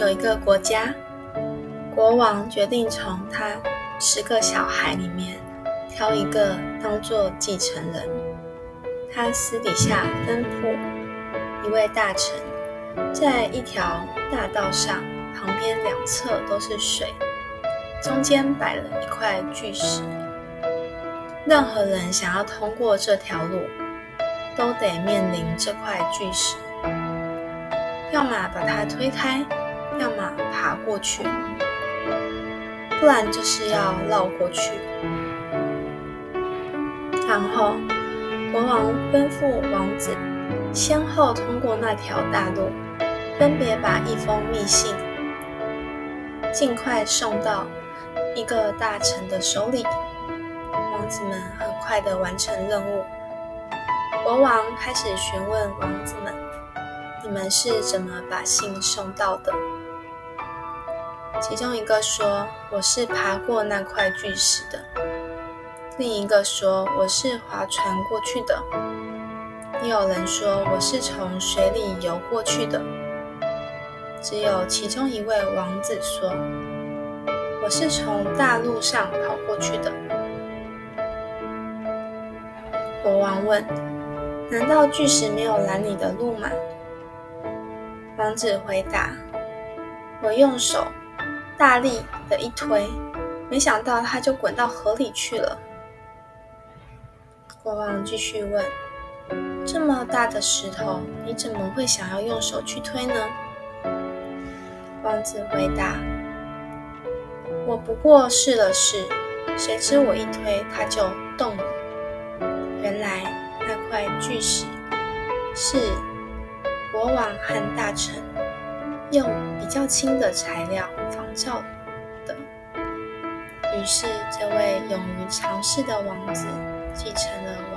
有一个国家，国王决定从他十个小孩里面挑一个当做继承人。他私底下吩咐一位大臣，在一条大道上，旁边两侧都是水，中间摆了一块巨石。任何人想要通过这条路，都得面临这块巨石，要么把它推开。要么爬过去，不然就是要绕过去。然后国王吩咐王子先后通过那条大路，分别把一封密信尽快送到一个大臣的手里。王子们很快的完成任务。国王开始询问王子们：“你们是怎么把信送到的？”其中一个说：“我是爬过那块巨石的。”另一个说：“我是划船过去的。”也有人说：“我是从水里游过去的。”只有其中一位王子说：“我是从大路上跑过去的。”国王问：“难道巨石没有拦你的路吗？”王子回答：“我用手。”大力的一推，没想到它就滚到河里去了。国王继续问：“这么大的石头，你怎么会想要用手去推呢？”王子回答：“我不过试了试，谁知我一推，它就动了。原来那块巨石是国王和大臣。”用比较轻的材料仿造的，于是这位勇于尝试的王子继承了。